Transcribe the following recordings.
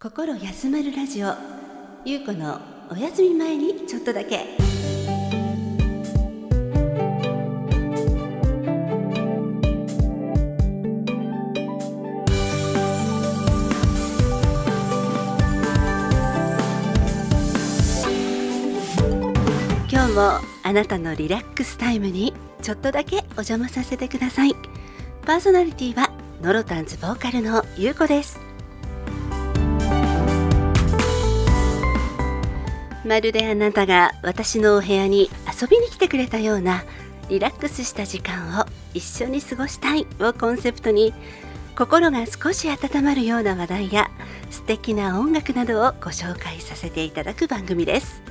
心休まるラジオ。ゆうこのお休み前にちょっとだけ。今日もあなたのリラックスタイムにちょっとだけお邪魔させてください。パーソナリティはノロタンズボーカルのゆうこです。まるであなたが私のお部屋に遊びに来てくれたようなリラックスした時間を一緒に過ごしたいをコンセプトに心が少し温まるような話題や素敵な音楽などをご紹介させていただく番組です。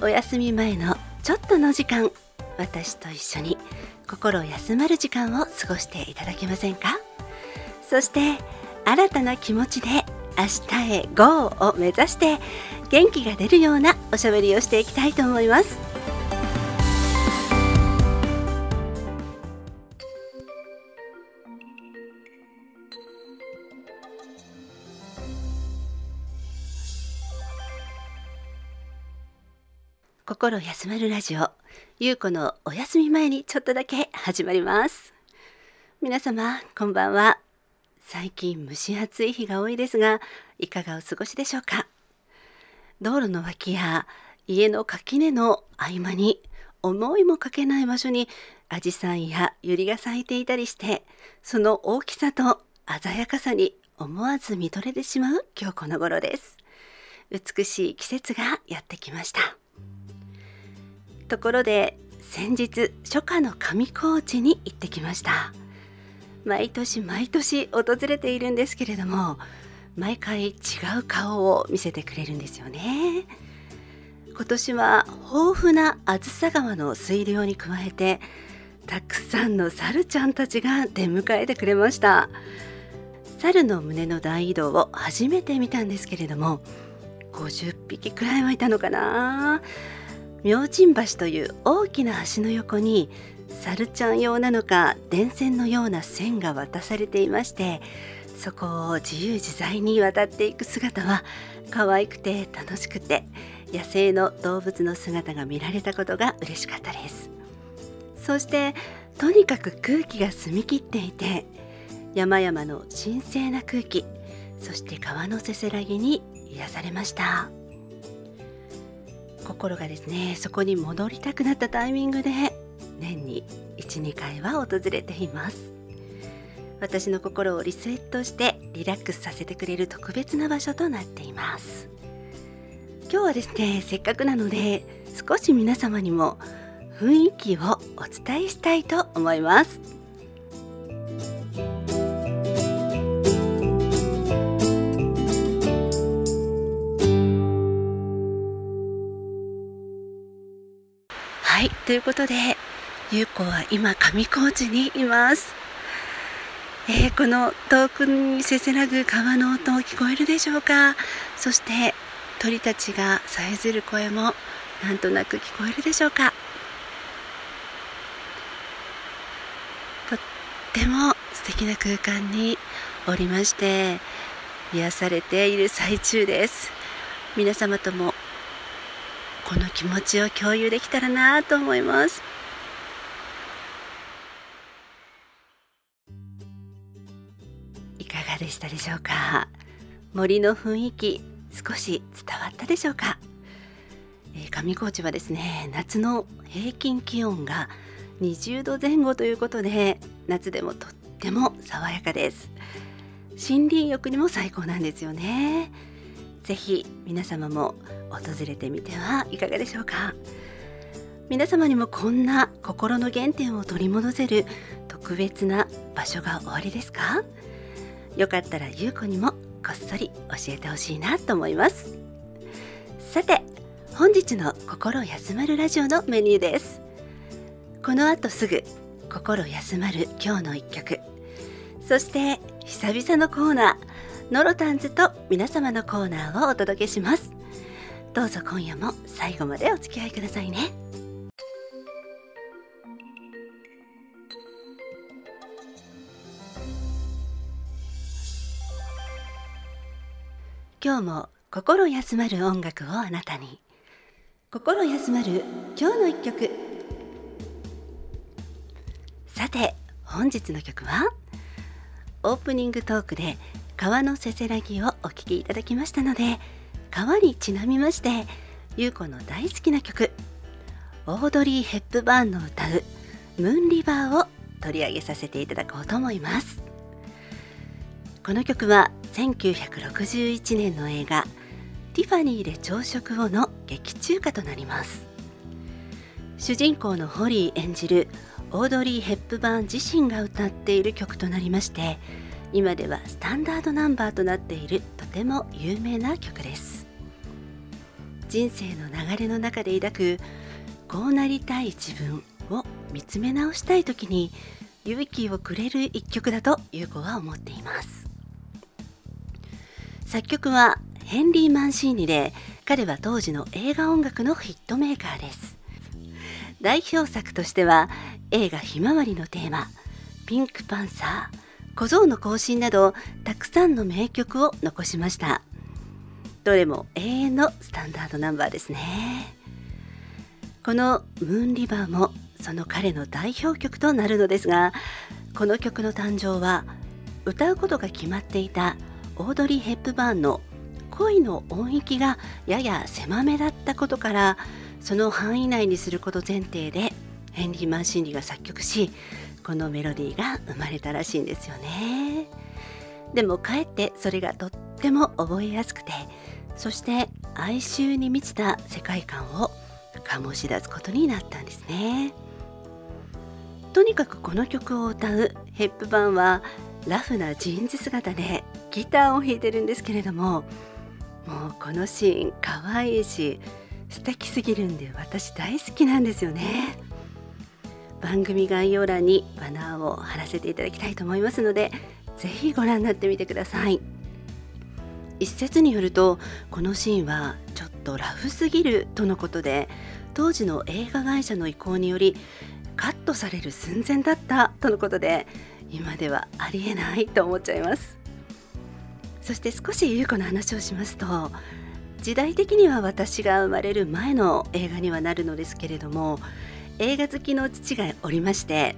お休み前のちょっとの時間私と一緒に心休まる時間を過ごしていただけませんか？そして新たな気持ちで明日へ GO を目指して元気が出るようなおしゃべりをしていきたいと思います。心休まるラジオゆうこのお休み前にちょっとだけ始まります。皆様こんばんは。最近蒸し暑い日が多いですがいかがお過ごしでしょうか？道路の脇や家の垣根の合間に思いもかけない場所にアジサイやユリが咲いていたりしてその大きさと鮮やかさに思わず見とれてしまう今日この頃です。美しい季節がやってきました。ところで先日初夏の上高地に行ってきました。毎年毎年訪れているんですけれども毎回違う顔を見せてくれるんですよね。今年は豊富なあずさ川の水量に加えてたくさんの猿ちゃんたちが出迎えてくれました。猿の胸の大移動を初めて見たんですけれども50匹くらいはいたのかな。明神橋という大きな橋の横に猿ちゃん用なのか電線のような線が渡されていましてそこを自由自在に渡っていく姿は可愛くて楽しくて野生の動物の姿が見られたことが嬉しかったです。そしてとにかく空気が澄み切っていて山々の神聖な空気そして川のせせらぎに癒されました。心がですねそこに戻りたくなったタイミングで年に12回は訪れています。私の心をリセットしてリラックスさせてくれる特別な場所となっています。今日はですねせっかくなので少し皆様にも雰囲気をお伝えしたいと思います。はいということでゆうこは今上高地にいます。えー、この遠くにせせらぐ川の音聞こえるでしょうか？そして鳥たちがさえずる声もなんとなく聞こえるでしょうか？とっても素敵な空間におりまして癒されている最中です。皆様ともこの気持ちを共有できたらなと思います。かがでしたでしょうか？森の雰囲気少し伝わったでしょうか、えー、上高地はですね夏の平均気温が20度前後ということで夏でもとっても爽やかです。森林浴にも最高なんですよね。ぜひ皆様も訪れてみてはいかがでしょうか？皆様にもこんな心の原点を取り戻せる特別な場所がおありですか？よかったらゆうこにもこっそり教えてほしいなと思います。さて本日の心休まるラジオのメニューです。この後すぐ心休まる今日の一曲。そして久々のコーナーノロタンズと皆様のコーナーをお届けします。どうぞ今夜も最後までお付き合いくださいね。今日も心休まる音楽をあなたに。心休まる今日の一曲。さて本日の曲はオープニングトークで川のせせらぎをお聴きいただきましたので川にちなみまして優子の大好きな曲オードリー・ヘップバーンの歌う「ムーンリバー」を取り上げさせていただこうと思います。この曲は1961年の映画「ティファニーで朝食を」の劇中歌となります。主人公のホリー演じるオードリー・ヘップバーン自身が歌っている曲となりまして今ではスタンダードナンバーとなっているとても有名な曲です。人生の流れの中で抱くこうなりたい自分を見つめ直したい時に勇気をくれる一曲だと優子は思っています。作曲はヘンリー・マンシーニで彼は当時の映画音楽のヒットメーカーです。代表作としては映画「ひまわり」のテーマ「ピンクパンサー」「小僧の行進」などたくさんの名曲を残しました。どれも永遠のスタンダードナンバーですね。この「ムーンリバー」もその彼の代表曲となるのですがこの曲の誕生は歌うことが決まっていたオードリー・ヘップバーンの恋の音域がやや狭めだったことからその範囲内にすること前提でヘンリー・マンシンリが作曲しこのメロディーが生まれたらしいんですよね。でもかえってそれがとっても覚えやすくてそして哀愁に満ちた世界観を醸し出すことになったんですね。とにかくこの曲を歌うヘップバーンはラフなジーンズ姿でギターを弾いてるんですけれどももうこのシーン可愛いし素敵すぎるんで私大好きなんですよね。番組概要欄にバナーを貼らせていただきたいと思いますのでぜひご覧になってみてください。一説によるとこのシーンはちょっとラフすぎるとのことで当時の映画会社の意向によりカットされる寸前だったとのことで今ではありえないと思っちゃいます。そして少し優子の話をしますと時代的には私が生まれる前の映画にはなるのですけれども映画好きの父がおりまして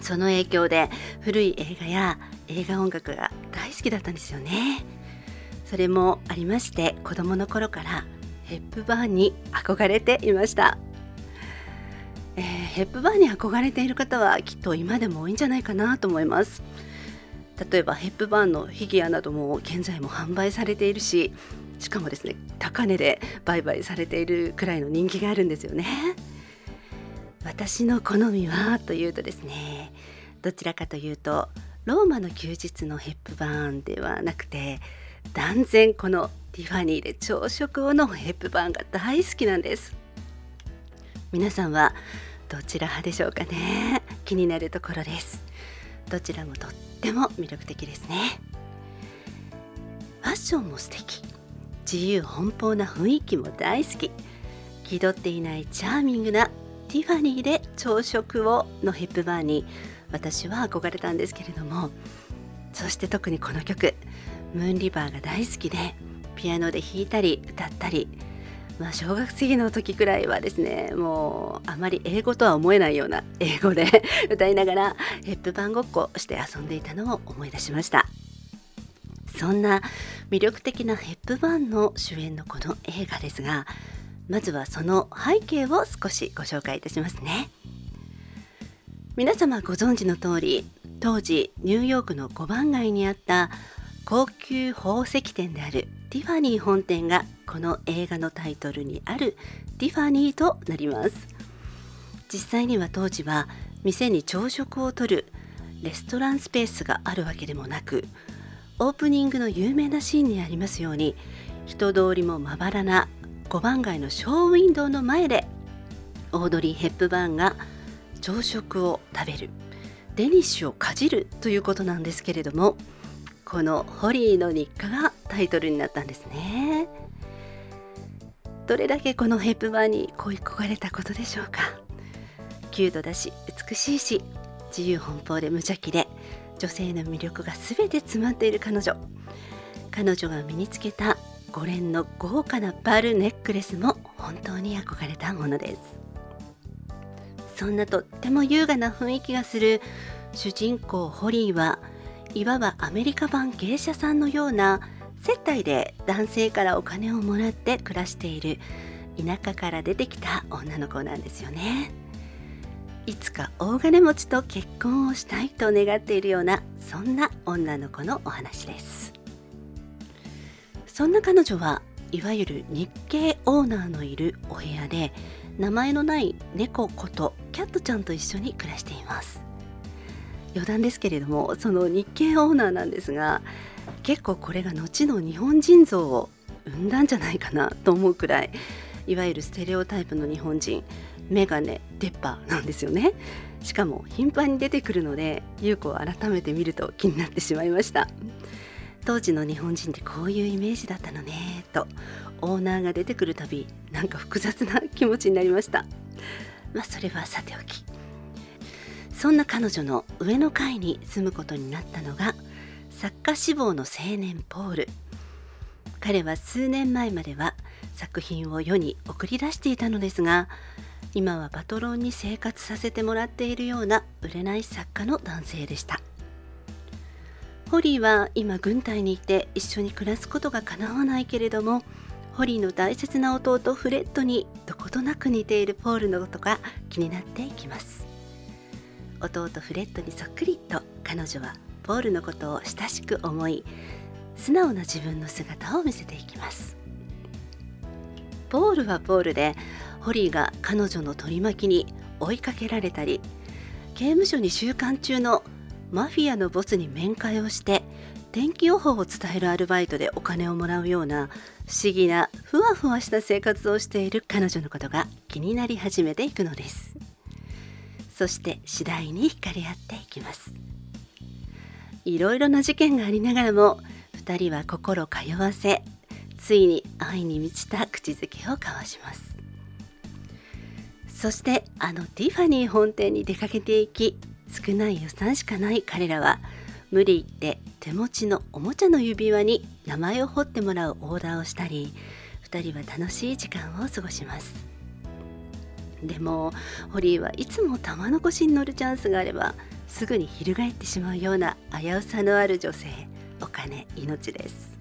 その影響で古い映画や映画音楽が大好きだったんですよね。それもありまして子供の頃からヘップバーンに憧れていました、えー、ヘップバーンに憧れている方はきっと今でも多いんじゃないかなと思います。例えばヘップバーンのフィギュアなども現在も販売されているししかもですね高値で売買されているくらいの人気があるんですよね。私の好みはというとですねどちらかというとローマの休日のヘップバーンではなくて断然このティファニーで朝食をのヘップバーンが大好きなんです。皆さんはどちら派でしょうかね？気になるところです。どちらもとっても魅力的ですね。ファッションも素敵。自由奔放な雰囲気も大好き。気取っていないチャーミングなティファニーで朝食をのヘップバーに私は憧れたんですけれども。そして特にこの曲「ムーンリバー」が大好きでピアノで弾いたり歌ったり。まあ、小学生の時くらいはですねもうあまり英語とは思えないような英語で 歌いながらヘップバンごっこして遊んでいたのを思い出しました。そんな魅力的なヘップバンの主演のこの映画ですがまずはその背景を少しご紹介いたしますね。皆様ご存知の通り当時ニューヨークの5番街にあった高級宝石店であるティファニー本店がこの映画のタイトルにあるティファニーとなります。実際には当時は店に朝食をとるレストランスペースがあるわけでもなくオープニングの有名なシーンにありますように人通りもまばらな5番街のショーウィンドウの前でオードリー・ヘップバーンが朝食を食べるデニッシュをかじるということなんですけれどもこのホリーの日課がタイトルになったんですね。どれだけこのヘップバーに恋焦がれたことでしょうか。キュートだし美しいし自由奔放で無邪気で女性の魅力が全て詰まっている彼女。彼女が身につけた5連の豪華なパールネックレスも本当に憧れたものです。そんなとっても優雅な雰囲気がする主人公ホリーはいわばアメリカ版芸者さんのような接待で男性からお金をもらって暮らしている田舎から出てきた女の子なんですよね。いつか大金持ちと結婚をしたいと願っているようなそんな女の子のお話です。そんな彼女はいわゆる日系オーナーのいるお部屋で名前のない猫ことキャットちゃんと一緒に暮らしています。余談ですけれどもその日系オーナーなんですが結構これが後の日本人像を生んだんじゃないかなと思うくらいいわゆるステレオタイプの日本人メガネ出っ歯なんですよね。しかも頻繁に出てくるので優子を改めて見ると気になってしまいました。当時の日本人ってこういうイメージだったのねとオーナーが出てくるたびなんか複雑な気持ちになりました。まあそれはさておき。そんな彼女の上の階に住むことになったのが作家志望の青年ポール。彼は数年前までは作品を世に送り出していたのですが今はパトロンに生活させてもらっているような売れない作家の男性でした。ホリーは今軍隊にいて一緒に暮らすことがかなわないけれどもホリーの大切な弟フレッドにどことなく似ているポールのことが気になっていきます。弟フレッドにそっくりと彼女はポールのことを親しく思い素直な自分の姿を見せていきます。ポールはポールでホリーが彼女の取り巻きに追いかけられたり刑務所に収監中のマフィアのボスに面会をして天気予報を伝えるアルバイトでお金をもらうような不思議なふわふわした生活をしている彼女のことが気になり始めていくのです。そして次第に惹かれ合っていきます。いろいろな事件がありながらも2人は心通わせついに愛に満ちた口づけを交わします。そしてあのティファニー本店に出かけていき少ない予算しかない彼らは無理言って手持ちのおもちゃの指輪に名前を彫ってもらうオーダーをしたり2人は楽しい時間を過ごします。でもホリーはいつも玉の腰に乗るチャンスがあればすぐに翻ってしまうような危うさのある女性お金命です。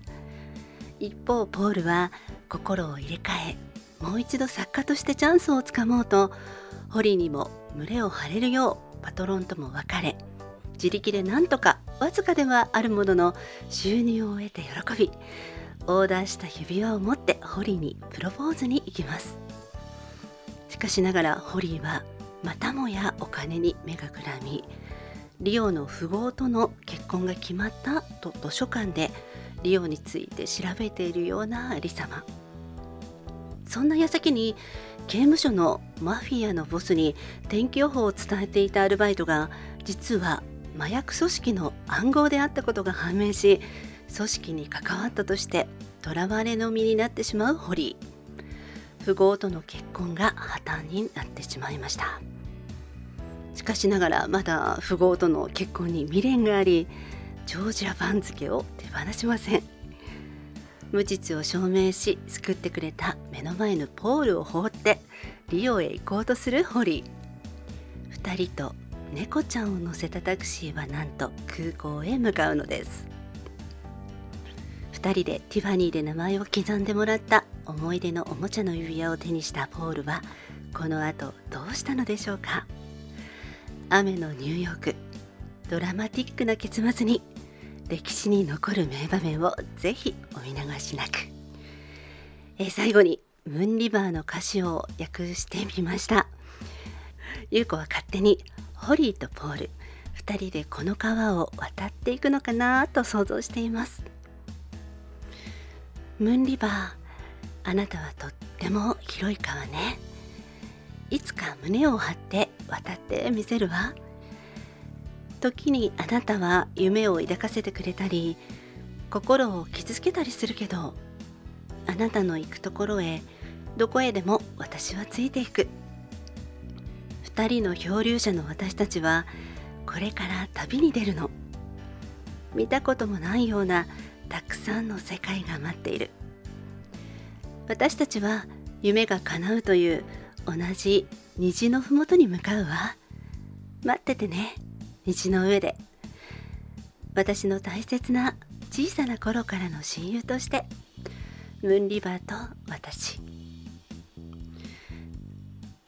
一方ポールは心を入れ替えもう一度作家としてチャンスをつかもうとホリーにも胸を張れるようパトロンとも別れ自力でなんとかわずかではあるものの収入を得て喜びオーダーした指輪を持ってホリーにプロポーズに行きます。しかしながらホリーはまたもやお金に目がくらみリオの富豪との結婚が決まったと図書館でリオについて調べているようなありさまそんな矢先に刑務所のマフィアのボスに天気予報を伝えていたアルバイトが実は麻薬組織の暗号であったことが判明し組織に関わったとして囚われの身になってしまうホリー。富豪との結婚が破綻になってしまいました。しかしながらまだ富豪との結婚に未練がありジョージア番付を手放しません。無実を証明し救ってくれた目の前のポールを放ってリオへ行こうとするホリー。2人と猫ちゃんを乗せたタクシーはなんと空港へ向かうのです。2人でティファニーで名前を刻んでもらった思い出のおもちゃの指輪を手にしたポールはこの後どうしたのでしょうか。雨のニューヨークドラマティックな結末に歴史に残る名場面をぜひお見逃しなく、え最後にムーンリバーの歌詞を訳してみました。優子は勝手にホリーとポール2人でこの川を渡っていくのかなと想像しています。ムーンリバーあなたはとっても広い川ね。いつか胸を張って渡ってみせるわ。時にあなたは夢を抱かせてくれたり心を傷つけたりするけどあなたの行くところへどこへでも私はついていく。2人の漂流者の私たちはこれから旅に出るの。見たこともないようなたくさんの世界が待っている。私たちは夢が叶うという同じ虹のふもとに向かうわ。待っててね。虹の上で。私の大切な小さな頃からの親友として。ムーンリバーと私。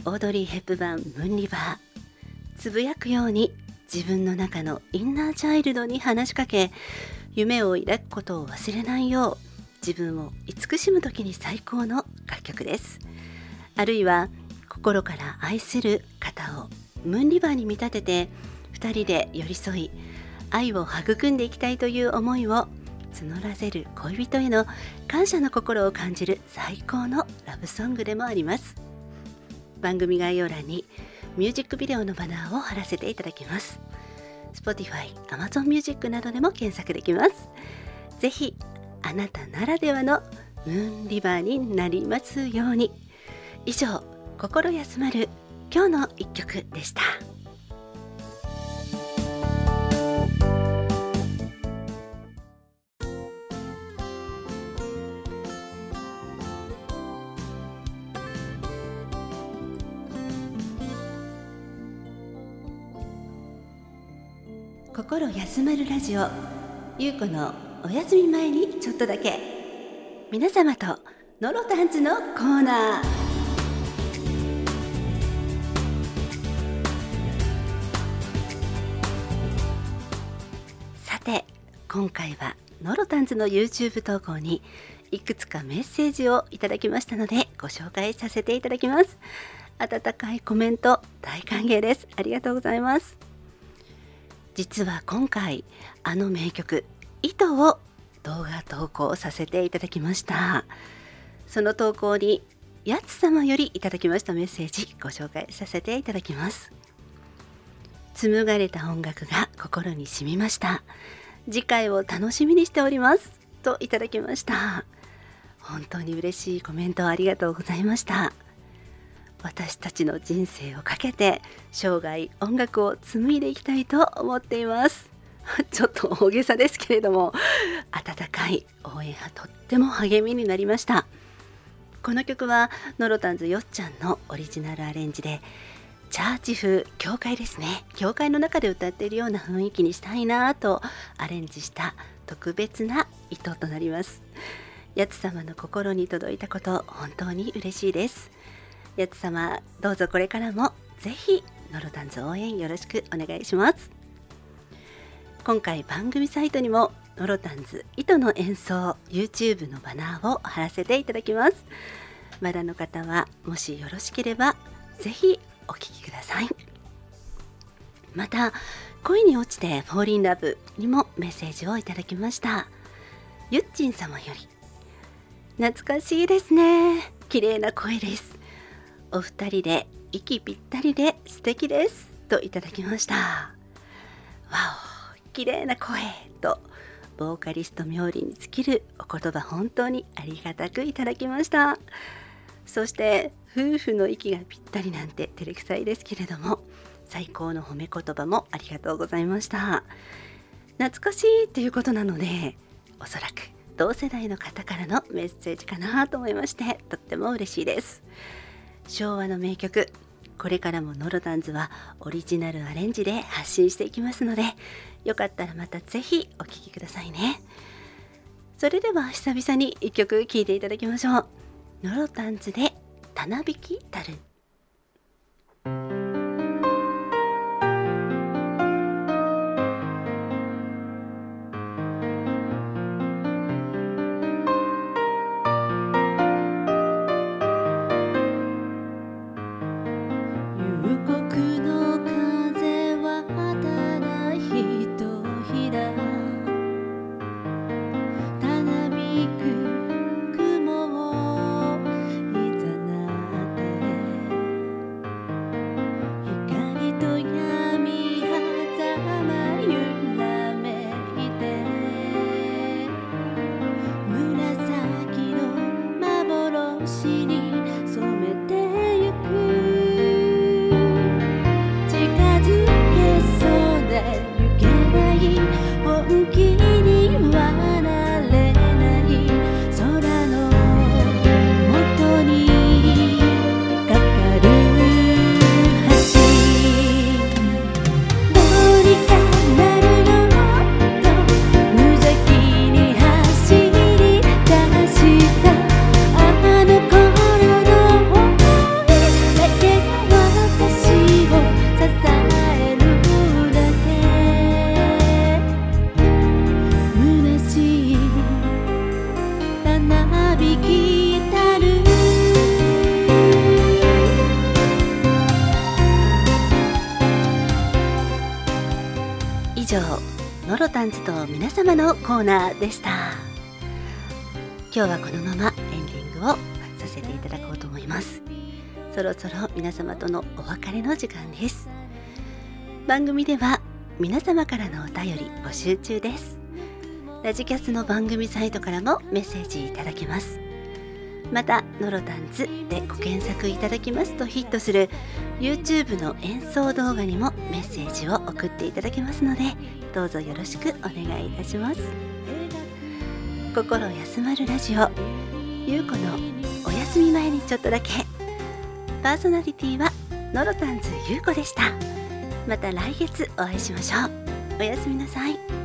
オードリー・ヘップバーンムーンリバー。つぶやくように自分の中のインナーチャイルドに話しかけ夢を抱くことを忘れないよう自分を慈しむ時に最高の楽曲です。あるいは心から愛する方をムーンリバーに見立てて2人で寄り添い愛を育んでいきたいという思いを募らせる恋人への感謝の心を感じる最高のラブソングでもあります。番組概要欄にミュージックビデオのバナーを貼らせていただきます。Spotify、Amazon Music などでも検索できます。ぜひあなたならではのムーンリバーになりますように。以上心休まる今日の一曲でした。心休まるラジオ。ゆうこのお休み前にちょっとだけ。皆様とノロタンズのコーナー。さて今回はノロタンズの YouTube 投稿にいくつかメッセージをいただきましたのでご紹介させていただきます。温かいコメント大歓迎です。ありがとうございます。実は今回あの名曲「糸」を動画投稿させていただきました。その投稿にやつ様よりいただきましたメッセージご紹介させていただきます。紡がれた音楽が心に染みました。次回を楽しみにしております。といただきました。本当に嬉しいコメントありがとうございました。私たちの人生をかけて生涯音楽を紡いでいきたいと思っています。ちょっと大げさですけれども温かい応援がとっても励みになりました。この曲はノロタンズよっちゃんのオリジナルアレンジでチャーチ風教会ですね。教会の中で歌っているような雰囲気にしたいなとアレンジした特別な糸となります。やつ様の心に届いたこと本当に嬉しいです。やつ様どうぞこれからもぜひノロタンズ応援よろしくお願いします。今回番組サイトにもノロタンズ糸の演奏 YouTube のバナーを貼らせていただきます。まだの方はもしよろしければぜひお聴きください。また恋に落ちてフォーリンラブにもメッセージをいただきました。ゆっちん様より懐かしいですね。綺麗な声です。お二人で息ぴったりで素敵ですといただきました。わお綺麗な声とボーカリスト冥利に尽きるお言葉本当にありがたくいただきました。そして夫婦の息がぴったりなんて照れくさいですけれども最高の褒め言葉もありがとうございました。懐かしいっていうことなのでおそらく同世代の方からのメッセージかなと思いましてとっても嬉しいです。昭和の名曲。これからもノロタンズはオリジナルアレンジで発信していきますのでよかったらまた是非お聴きくださいね。それでは久々に1曲聴いていただきましょう。ノロタンズで「たなびきたる」ンズと皆様のコーナーでした。今日はこのままエンディングをさせていただこうと思います。そろそろ皆様とのお別れの時間です。番組では皆様からのお便り募集中です。ラジキャスの番組サイトからもメッセージいただけます。またノロタンズでご検索いただきますとヒットする YouTube の演奏動画にもメッセージを送っていただけますのでどうぞよろしくお願いいたします。心休まるラジオゆうこのお休み前にちょっとだけ。パーソナリティはノロタンズゆうこでした。また来月お会いしましょう。おやすみなさい。